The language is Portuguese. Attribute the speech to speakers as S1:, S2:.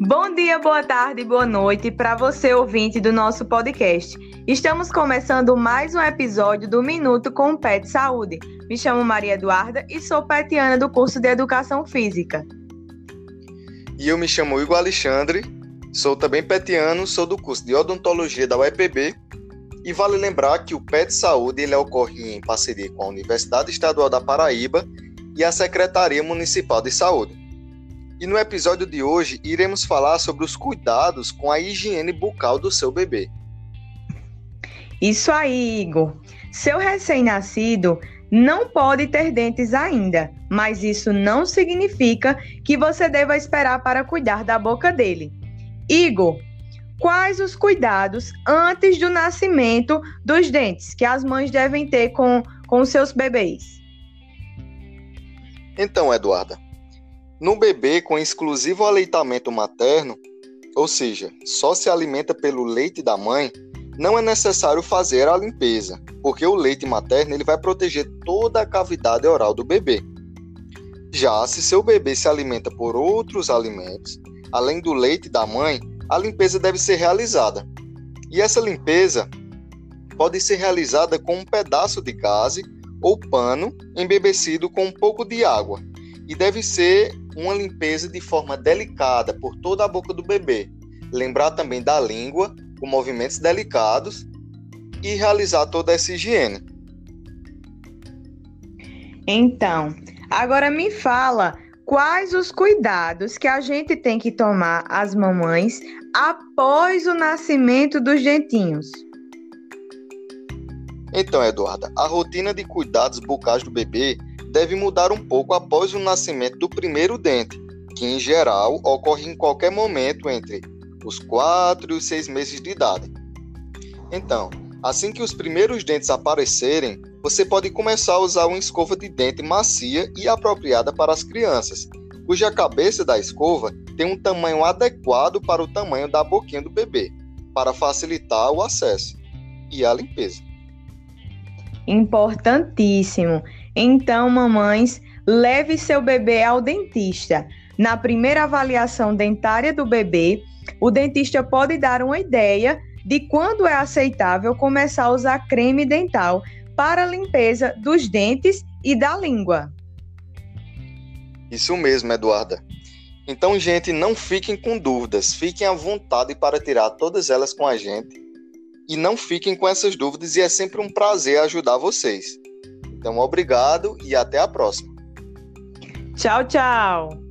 S1: Bom dia, boa tarde, boa noite para você ouvinte do nosso podcast. Estamos começando mais um episódio do Minuto com o Pet Saúde. Me chamo Maria Eduarda e sou petiana do curso de Educação Física.
S2: E eu me chamo Igor Alexandre, sou também petiano, sou do curso de Odontologia da UEPB e vale lembrar que o PET Saúde ele ocorre em parceria com a Universidade Estadual da Paraíba e a Secretaria Municipal de Saúde. E no episódio de hoje iremos falar sobre os cuidados com a higiene bucal do seu bebê.
S1: Isso aí, Igor. Seu recém-nascido não pode ter dentes ainda, mas isso não significa que você deva esperar para cuidar da boca dele. Igor, quais os cuidados antes do nascimento dos dentes que as mães devem ter com, com seus bebês?
S2: Então, Eduarda, no bebê com exclusivo aleitamento materno, ou seja, só se alimenta pelo leite da mãe, não é necessário fazer a limpeza, porque o leite materno ele vai proteger toda a cavidade oral do bebê. Já se seu bebê se alimenta por outros alimentos, além do leite da mãe, a limpeza deve ser realizada. E essa limpeza pode ser realizada com um pedaço de gaze ou pano embebecido com um pouco de água, e deve ser uma limpeza de forma delicada por toda a boca do bebê. Lembrar também da língua, com movimentos delicados e realizar toda essa higiene.
S1: Então, agora me fala quais os cuidados que a gente tem que tomar as mamães após o nascimento dos dentinhos.
S2: Então, Eduarda, a rotina de cuidados bucais do bebê deve mudar um pouco após o nascimento do primeiro dente, que em geral ocorre em qualquer momento entre os 4 e os 6 meses de idade. Então, assim que os primeiros dentes aparecerem, você pode começar a usar uma escova de dente macia e apropriada para as crianças, cuja cabeça da escova tem um tamanho adequado para o tamanho da boquinha do bebê, para facilitar o acesso e a limpeza.
S1: Importantíssimo. Então, mamães, leve seu bebê ao dentista. Na primeira avaliação dentária do bebê, o dentista pode dar uma ideia de quando é aceitável começar a usar creme dental para a limpeza dos dentes e da língua.
S2: Isso mesmo, Eduarda. Então, gente, não fiquem com dúvidas, fiquem à vontade para tirar todas elas com a gente e não fiquem com essas dúvidas e é sempre um prazer ajudar vocês. Então, obrigado e até a próxima.
S1: Tchau, tchau.